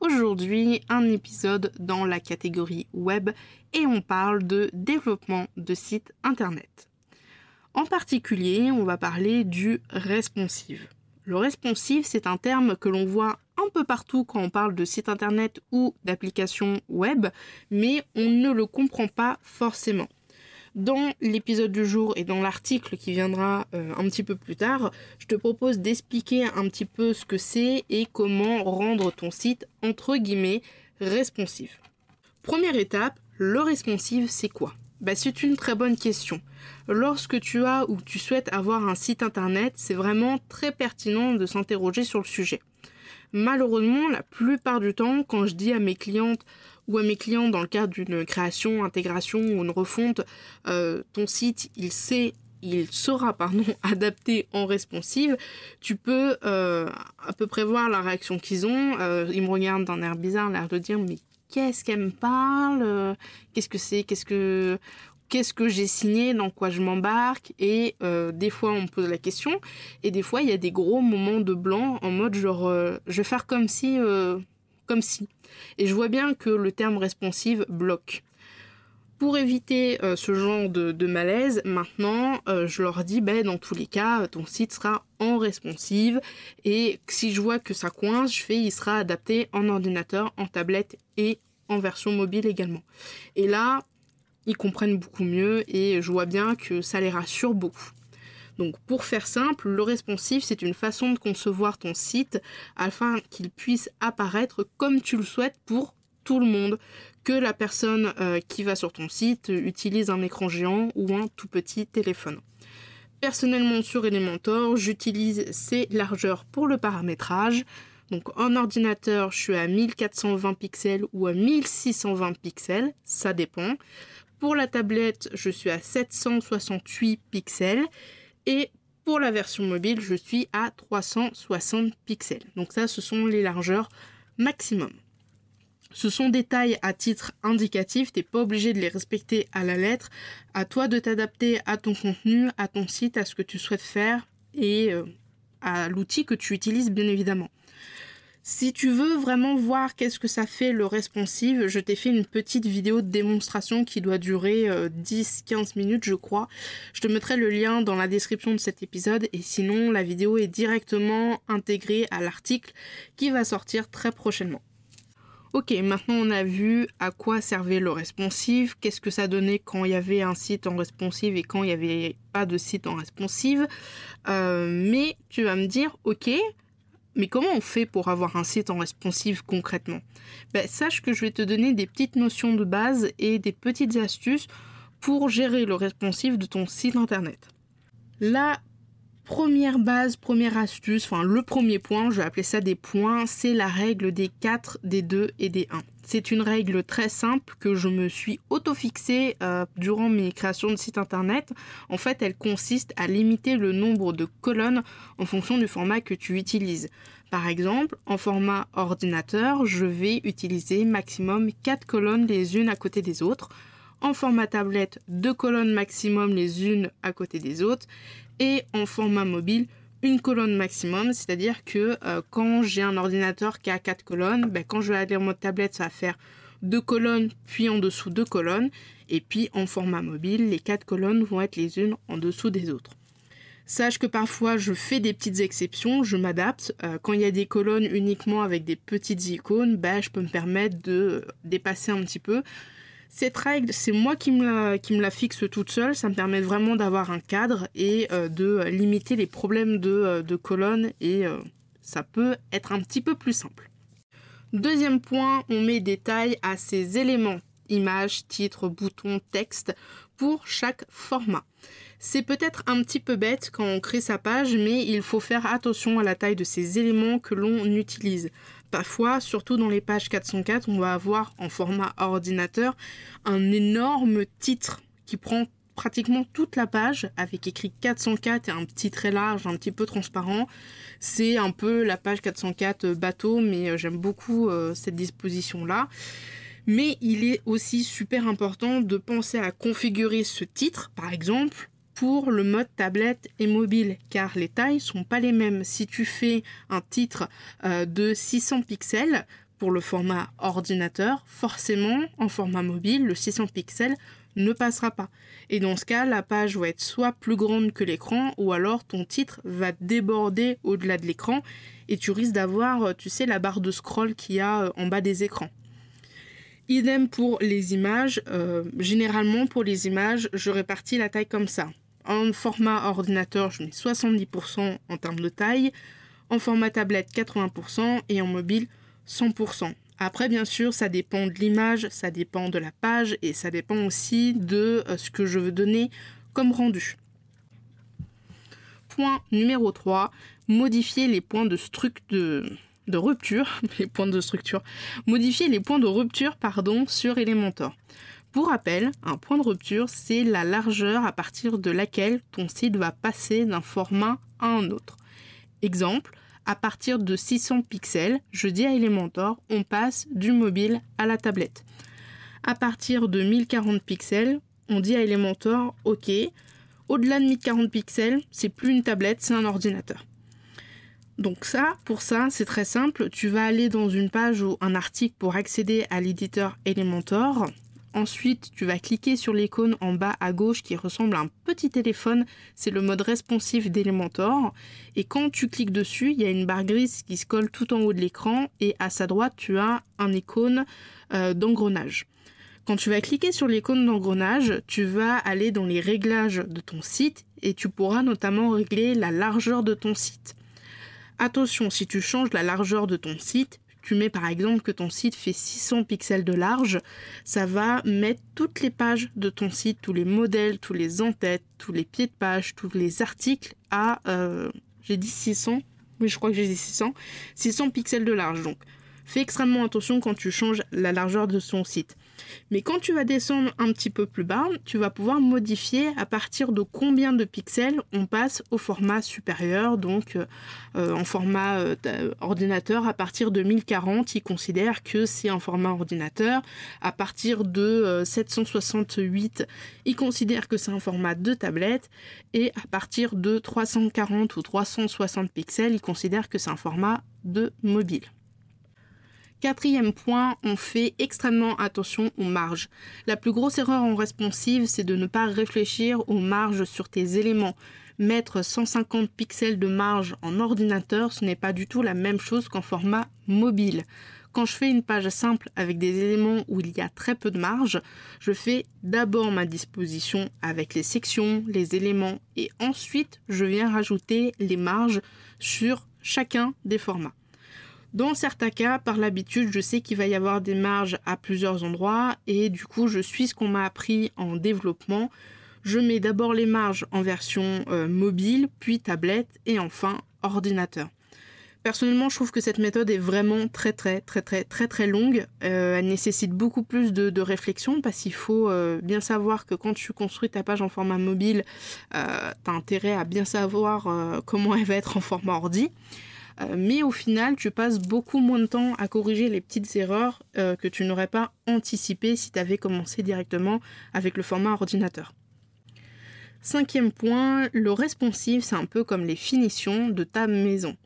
Aujourd'hui, un épisode dans la catégorie web et on parle de développement de sites internet. En particulier, on va parler du responsive. Le responsive, c'est un terme que l'on voit un peu partout quand on parle de site internet ou d'application web, mais on ne le comprend pas forcément. Dans l'épisode du jour et dans l'article qui viendra euh, un petit peu plus tard, je te propose d'expliquer un petit peu ce que c'est et comment rendre ton site entre guillemets responsive. Première étape, le responsive c'est quoi? Bah, c'est une très bonne question. Lorsque tu as ou tu souhaites avoir un site internet, c'est vraiment très pertinent de s'interroger sur le sujet. Malheureusement, la plupart du temps, quand je dis à mes clientes ou à mes clients dans le cadre d'une création, intégration ou une refonte, euh, ton site, il sait il sera pardon adapté en responsive, tu peux euh, à peu près voir la réaction qu'ils ont. Euh, ils me regardent d'un air bizarre, l'air de dire mais qu'est-ce qu'elle me parle? Qu'est-ce que c'est? Qu'est-ce que qu'est-ce que j'ai signé? Dans quoi je m'embarque? Et des fois on me pose la question, et des fois il y a des gros moments de blanc en mode genre je vais faire comme si comme si. Et je vois bien que le terme responsive bloque. Pour éviter euh, ce genre de, malaise, maintenant, euh, je leur dis, ben, dans tous les cas, ton site sera en responsive. Et si je vois que ça coince, je fais, il sera adapté en ordinateur, en tablette et en version mobile également. Et là, ils comprennent beaucoup mieux et je vois bien que ça les rassure beaucoup. Donc pour faire simple, le responsive, c'est une façon de concevoir ton site afin qu'il puisse apparaître comme tu le souhaites pour tout le monde, que la personne euh, qui va sur ton site utilise un écran géant ou un tout petit téléphone. Personnellement sur Elementor, j'utilise ces largeurs pour le paramétrage. Donc en ordinateur, je suis à 1420 pixels ou à 1620 pixels, ça dépend. Pour la tablette, je suis à 768 pixels et pour la version mobile, je suis à 360 pixels. Donc ça, ce sont les largeurs maximum. Ce sont des tailles à titre indicatif, t'es pas obligé de les respecter à la lettre. À toi de t'adapter à ton contenu, à ton site, à ce que tu souhaites faire et euh, à l'outil que tu utilises bien évidemment. Si tu veux vraiment voir qu'est-ce que ça fait le responsive, je t'ai fait une petite vidéo de démonstration qui doit durer 10-15 euh, minutes je crois. Je te mettrai le lien dans la description de cet épisode et sinon la vidéo est directement intégrée à l'article qui va sortir très prochainement. Ok, maintenant on a vu à quoi servait le responsive, qu'est-ce que ça donnait quand il y avait un site en responsive et quand il n'y avait pas de site en responsive. Euh, mais tu vas me dire, ok, mais comment on fait pour avoir un site en responsive concrètement? Ben, Sache que je vais te donner des petites notions de base et des petites astuces pour gérer le responsive de ton site internet. La première base, première astuce, enfin le premier point, je vais appeler ça des points, c'est la règle des 4, des 2 et des 1. C'est une règle très simple que je me suis auto-fixée euh, durant mes créations de sites internet. En fait, elle consiste à limiter le nombre de colonnes en fonction du format que tu utilises. Par exemple, en format ordinateur, je vais utiliser maximum 4 colonnes les unes à côté des autres. En format tablette, 2 colonnes maximum les unes à côté des autres. Et en format mobile, une colonne maximum, c'est-à-dire que euh, quand j'ai un ordinateur qui a quatre colonnes, ben, quand je vais aller en mode tablette, ça va faire deux colonnes, puis en dessous deux colonnes, et puis en format mobile, les quatre colonnes vont être les unes en dessous des autres. Sache que parfois je fais des petites exceptions, je m'adapte. Euh, quand il y a des colonnes uniquement avec des petites icônes, ben, je peux me permettre de dépasser un petit peu. Cette règle, c'est moi qui me, la, fixe toute seule. Ça me permet vraiment d'avoir un cadre et euh, de limiter les problèmes de, euh, colonnes et euh, ça peut être un petit peu plus simple. Deuxième point, on met des tailles à ces éléments images, titres, boutons, texte pour chaque format. C'est peut-être un petit peu bête quand on crée sa page, mais il faut faire attention à la taille de ces éléments que l'on utilise. Parfois, surtout dans les pages 404, on va avoir en format ordinateur un énorme titre qui prend pratiquement toute la page avec écrit 404 et un petit trait large, un petit peu transparent. C'est un peu la page 404 bateau, mais euh, j'aime beaucoup euh, cette disposition-là. Mais il est aussi super important de penser à configurer ce titre, par exemple, pour le mode tablette et mobile, car les tailles sont pas les mêmes. Si tu fais un titre euh, de 600 pixels pour le format ordinateur, forcément, en format mobile, le 600 pixels ne passera pas. Et dans ce cas, la page va être soit plus grande que l'écran, ou alors ton titre va déborder au-delà de l'écran, et tu risques d'avoir, tu sais, la barre de scroll qu'il y a euh, en bas des écrans. Idem pour les images. Euh, généralement, pour les images, je répartis la taille comme ça. En format ordinateur, je mets 70% en termes de taille. En format tablette, 80%. Et en mobile, 100%. Après, bien sûr, ça dépend de l'image, ça dépend de la page et ça dépend aussi de euh, ce que je veux donner comme rendu. Point numéro 3, modifier les points de, de, de rupture, les points de structure, modifier les points de rupture pardon, sur Elementor. Pour rappel, un point de rupture, c'est la largeur à partir de laquelle ton site va passer d'un format à un autre. Exemple, à partir de 600 pixels, je dis à Elementor, on passe du mobile à la tablette. À partir de 1040 pixels, on dit à Elementor, ok, au-delà de 1040 pixels, c'est plus une tablette, c'est un ordinateur. Donc ça, pour ça, c'est très simple. Tu vas aller dans une page ou un article pour accéder à l'éditeur Elementor. Ensuite, tu vas cliquer sur l'icône en bas à gauche qui ressemble à un petit téléphone. C'est le mode responsif d'Elementor. Et quand tu cliques dessus, il y a une barre grise qui se colle tout en haut de l'écran. Et à sa droite, tu as un icône euh, d'engrenage. Quand tu vas cliquer sur l'icône d'engrenage, tu vas aller dans les réglages de ton site et tu pourras notamment régler la largeur de ton site. Attention, si tu changes la largeur de ton site, tu mets par exemple que ton site fait 600 pixels de large, ça va mettre toutes les pages de ton site, tous les modèles, tous les en-têtes, tous les pieds de page, tous les articles à, euh, j'ai dit 600, oui je crois que j'ai dit 600, 600 pixels de large. Donc fais extrêmement attention quand tu changes la largeur de ton site. Mais quand tu vas descendre un petit peu plus bas, tu vas pouvoir modifier à partir de combien de pixels on passe au format supérieur. Donc euh, en format euh, ordinateur, à partir de 1040, il considère que c'est un format ordinateur. À partir de 768, euh, il considère que c'est un format de tablette. Et à partir de 340 ou 360 pixels, il considère que c'est un format de mobile. Quatrième point, on fait extrêmement attention aux marges. La plus grosse erreur en responsive, c'est de ne pas réfléchir aux marges sur tes éléments. Mettre 150 pixels de marge en ordinateur, ce n'est pas du tout la même chose qu'en format mobile. Quand je fais une page simple avec des éléments où il y a très peu de marge, je fais d'abord ma disposition avec les sections, les éléments et ensuite je viens rajouter les marges sur chacun des formats. Dans certains cas, par l'habitude, je sais qu'il va y avoir des marges à plusieurs endroits et du coup, je suis ce qu'on m'a appris en développement. Je mets d'abord les marges en version euh, mobile, puis tablette et enfin ordinateur. Personnellement, je trouve que cette méthode est vraiment très très très très très très longue. Euh, elle nécessite beaucoup plus de, réflexion parce qu'il faut euh, bien savoir que quand tu construis ta page en format mobile, tu as intérêt à bien savoir comment elle va être en format ordi. Euh, mais au final, tu passes beaucoup moins de temps à corriger les petites erreurs euh, que tu n'aurais pas anticipées si tu avais commencé directement avec le format ordinateur. Cinquième point, le responsive, c'est un peu comme les finitions de ta maison.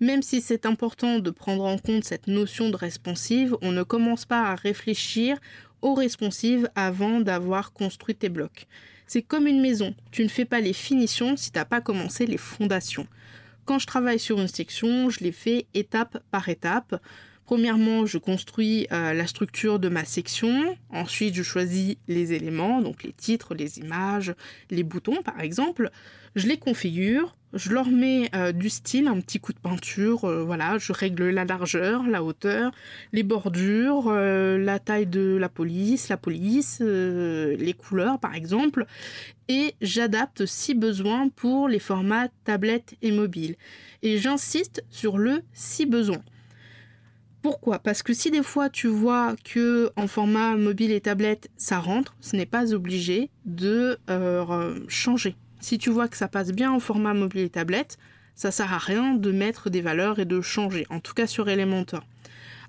Même si c'est important de prendre en compte cette notion de responsive, on ne commence pas à réfléchir au responsive avant d'avoir construit tes blocs. C'est comme une maison, tu ne fais pas les finitions si tu n'as pas commencé les fondations. Quand je travaille sur une section, je l'ai fait étape par étape. Premièrement, je construis euh, la structure de ma section. Ensuite, je choisis les éléments, donc les titres, les images, les boutons par exemple. Je les configure, je leur mets euh, du style, un petit coup de peinture, euh, voilà, je règle la largeur, la hauteur, les bordures, euh, la taille de la police, la police, les couleurs par exemple, et j'adapte si besoin pour les formats tablette et mobile. Et j'insiste sur le si besoin. Pourquoi? Parce que si des fois tu vois que en format mobile et tablette ça rentre, ce n'est pas obligé de changer. Si tu vois que ça passe bien en format mobile et tablette, ça sert à rien de mettre des valeurs et de changer, en tout cas sur Elementor.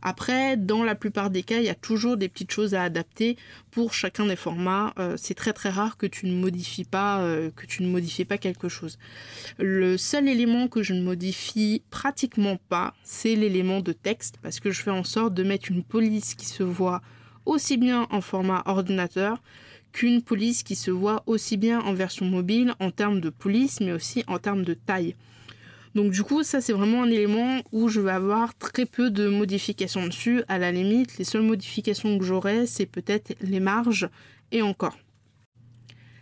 Après, dans la plupart des cas, il y a toujours des petites choses à adapter pour chacun des formats. Euh, c'est très très rare que tu ne modifies pas euh, que tu ne modifies pas quelque chose. Le seul élément que je ne modifie pratiquement pas, c'est l'élément de texte parce que je fais en sorte de mettre une police qui se voit aussi bien en format ordinateur qu'une police qui se voit aussi bien en version mobile en termes de police, mais aussi en termes de taille. Donc du coup, ça c'est vraiment un élément où je vais avoir très peu de modifications dessus. À la limite, les seules modifications que j'aurai, c'est peut-être les marges et encore.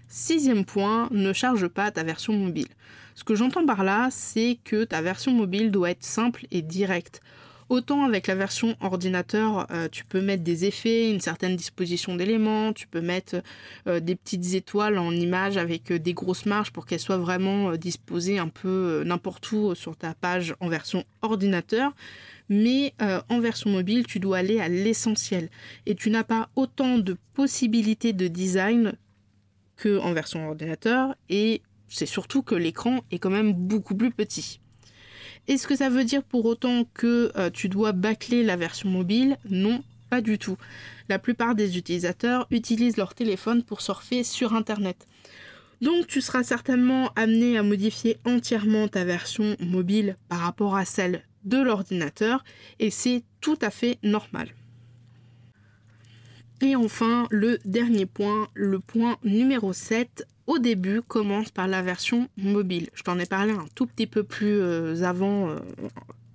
Sixième point, ne charge pas ta version mobile. Ce que j'entends par là, c'est que ta version mobile doit être simple et directe. Autant avec la version ordinateur, euh, tu peux mettre des effets, une certaine disposition d'éléments, tu peux mettre euh, des petites étoiles en image avec euh, des grosses marges pour qu'elles soient vraiment disposées un peu n'importe où sur ta page en version ordinateur. Mais en version mobile, tu dois aller à l'essentiel. Et tu n'as pas autant de possibilités de design que en version ordinateur. Et c'est surtout que l'écran est quand même beaucoup plus petit. Est-ce que ça veut dire pour autant que euh, tu dois bâcler la version mobile? Non, pas du tout. La plupart des utilisateurs utilisent leur téléphone pour surfer sur Internet. Donc tu seras certainement amené à modifier entièrement ta version mobile par rapport à celle de l'ordinateur et c'est tout à fait normal. Et enfin, le dernier point, le point numéro 7, au début commence par la version mobile. Je t'en ai parlé un tout petit peu plus euh, avant euh,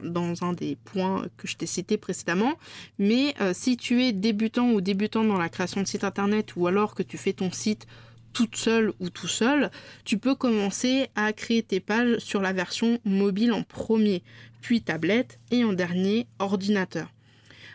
dans un des points que je t'ai cité précédemment. Mais euh, si tu es débutant ou débutant dans la création de site internet ou alors que tu fais ton site toute seule ou tout seul, tu peux commencer à créer tes pages sur la version mobile en premier, puis tablette et en dernier ordinateur.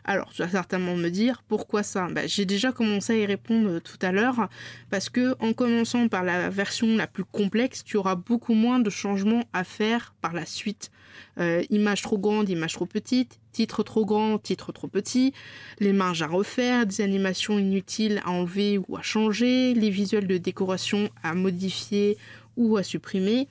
Alors, tu vas certainement me dire pourquoi ça? Bah, J'ai déjà commencé à y répondre euh, tout à l'heure parce que en commençant par la version la plus complexe, tu auras beaucoup moins de changements à faire par la suite. Euh, image trop grande, image trop petite, titre trop grand, titre trop petit, les marges à refaire, des animations inutiles à enlever ou à changer, les visuels de décoration à modifier ou à supprimer.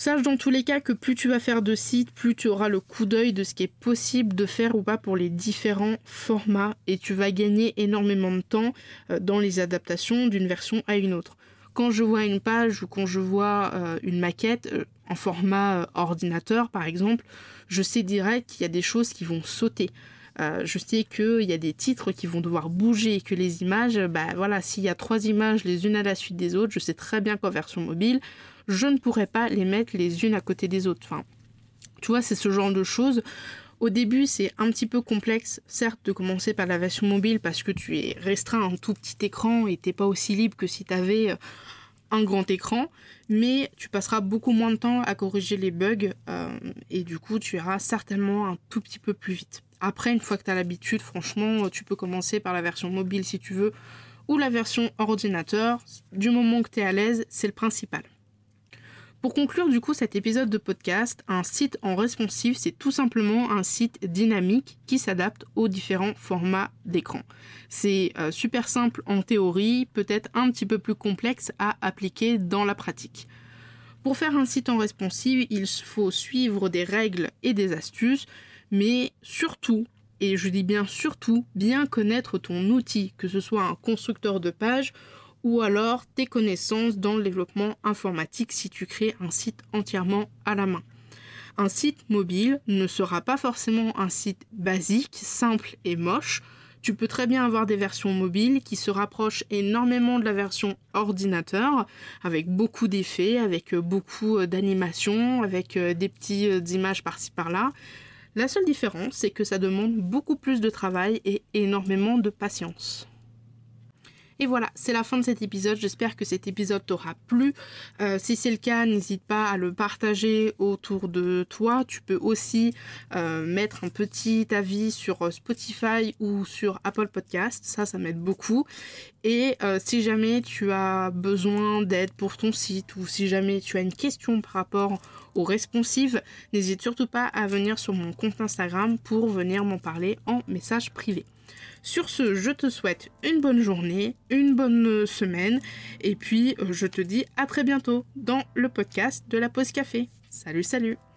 Sache dans tous les cas que plus tu vas faire de sites, plus tu auras le coup d'œil de ce qui est possible de faire ou pas pour les différents formats et tu vas gagner énormément de temps euh, dans les adaptations d'une version à une autre. Quand je vois une page ou quand je vois euh, une maquette euh, en format ordinateur par exemple, je sais direct qu'il y a des choses qui vont sauter. je sais qu'il y a des titres qui vont devoir bouger et que les images, bah voilà, s'il y a trois images les unes à la suite des autres, je sais très bien qu'en version mobile, je ne pourrais pas les mettre les unes à côté des autres. Enfin, tu vois, c'est ce genre de choses. Au début, c'est un petit peu complexe, certes, de commencer par la version mobile parce que tu es restreint à un tout petit écran et t'es pas aussi libre que si tu avais euh, un grand écran, mais tu passeras beaucoup moins de temps à corriger les bugs euh, et du coup, tu iras certainement un tout petit peu plus vite. Après, une fois que tu as l'habitude, franchement, tu peux commencer par la version mobile si tu veux ou la version ordinateur. Du moment que tu es à l'aise, c'est le principal. Pour conclure du coup cet épisode de podcast, un site en responsive, c'est tout simplement un site dynamique qui s'adapte aux différents formats d'écran. C'est euh, super simple en théorie, peut-être un petit peu plus complexe à appliquer dans la pratique. Pour faire un site en responsive, il faut suivre des règles et des astuces, mais surtout, et je dis bien surtout, bien connaître ton outil, que ce soit un constructeur de page ou alors tes connaissances dans le développement informatique si tu crées un site entièrement à la main. Un site mobile ne sera pas forcément un site basique, simple et moche. Tu peux très bien avoir des versions mobiles qui se rapprochent énormément de la version ordinateur, avec beaucoup d'effets, avec beaucoup d'animations, avec euh, des petites images par-ci par-là. La seule différence, c'est que ça demande beaucoup plus de travail et énormément de patience. Et voilà, c'est la fin de cet épisode. J'espère que cet épisode t'aura plu. Euh, si c'est le cas, n'hésite pas à le partager autour de toi. Tu peux aussi euh, mettre un petit avis sur Spotify ou sur Apple Podcast. Ça, ça m'aide beaucoup. Et euh, si jamais tu as besoin d'aide pour ton site ou si jamais tu as une question par rapport aux responsives, n'hésite surtout pas à venir sur mon compte Instagram pour venir m'en parler en message privé. Sur ce, je te souhaite une bonne journée, une bonne semaine, et puis euh, je te dis à très bientôt dans le podcast de la pause café. Salut, salut